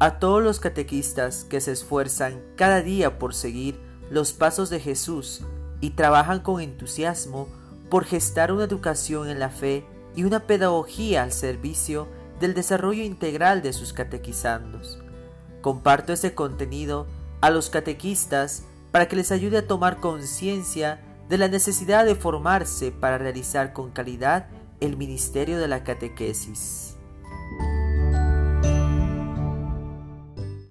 a todos los catequistas que se esfuerzan cada día por seguir los pasos de Jesús y trabajan con entusiasmo por gestar una educación en la fe y una pedagogía al servicio del desarrollo integral de sus catequizandos. Comparto este contenido a los catequistas para que les ayude a tomar conciencia de la necesidad de formarse para realizar con calidad el ministerio de la catequesis.